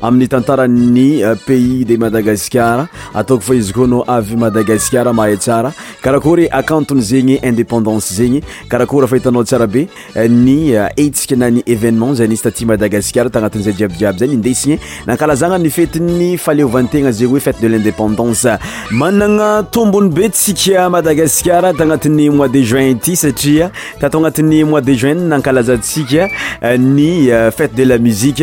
amin'ny tantaran'ny euh, pays de madagasikara ataoko fa izy koa no avy madagasikara mahay tsara karakory akantony zegny indépendance zegny karakory fa hitanao tsara be euh, ny euh, hetsika na ny événement zay nisy taty madagasikara tagnatin'izay jiabijiaby zay nindesigny nankalazagna ny fetin'ny faleovantegna zegny hoe fête de l'indépendance managna tombony be tsika madagasikara tagnatin'ny mois de juin ity satria tato agnatin'ny mois de juin nankalazantsika ny fête de la musique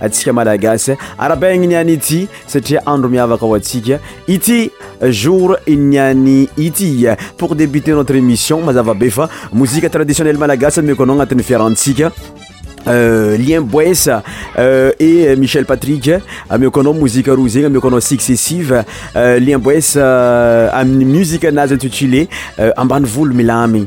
atsika malagasy arabaigny ny any ity satria andro miavaka ho antsika ity jour ny any ity pour débuter notre émission mazava be fa mozika traditionnel malagasy ameko anao agnatin'ny fiarahantsika euh, lien boes euh, et michel patrick ameko anao mozika roa zegny ameko anao successive euh, lien boes euh, amin'ny musique nazy intitulé euh, ambany volo milamigny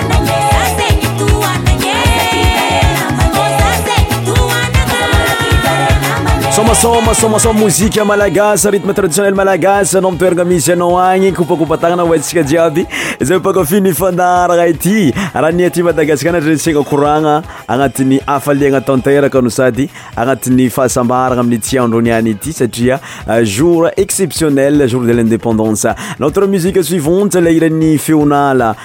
soma soma soma mozika malagasy rythme traditionnel malagasy anao mitoeragna misy anao agny kopakopatagnana ho antsika jiaby izay mpakafy ny fandaharagna ity raha ny aty madagasikara natrehantsika koragna agnatin'ny hafaliagna tanteraka no sady agnatin'ny fahasambaragna amin'ny tsy androny ihany ity satria euh, jour exceptionnel jour de l'indépendance notre musique suivante ilay hiran'ny feonala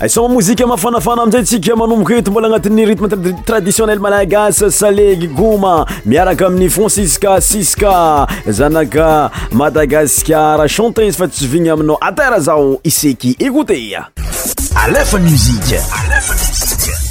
Aisama mozika mafanafana amin'izay tsika manomboka eto mbola agnatin'ny rythme traditionnel malagasy salegy goma miaraka amin'ny Francisca Siska zanaka Madagasikara chante izy fa tsy vigna aminao atera zao iseky écoutez Alefa musique Alefa musique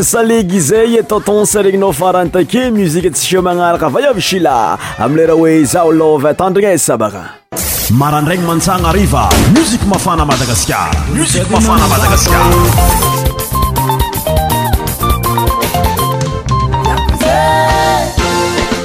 Salegy izay e tonton sa regninao farany take musique tsy feo magnaraka va avy shila amle raha hoe izaho love tandrigna e sabaka marandraigny mantsagna hariva musique mafana madagasikara musique mafana madagasikara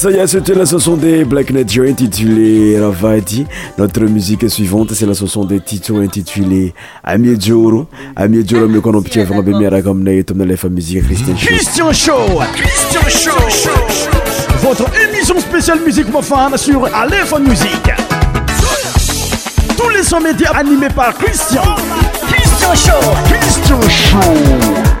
ça y est, c'était la chanson des Black Nature intitulée Ravadi. Notre musique suivante, c'est la chanson des Tito intitulée Ami Djoro Ami Adjo Rameo ko anao mpikevagna be miaraka aminay eto amina lefa musique Christian Show. Christian Show. Christian Show. Votre émission spéciale musique mafana sur Alefa Musique. Tous les sons médias animés par Christian. Christian Show. Christian Show.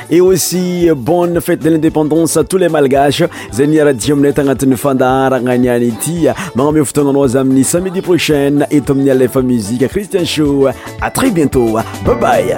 et aussi euh, bonne fête de l'indépendance à tous les malgaches zeniratimnetaatinfadaragananiti mameftonanoisamni samedi prochaine et tomnialefa musik christian show atrès bientôt bbay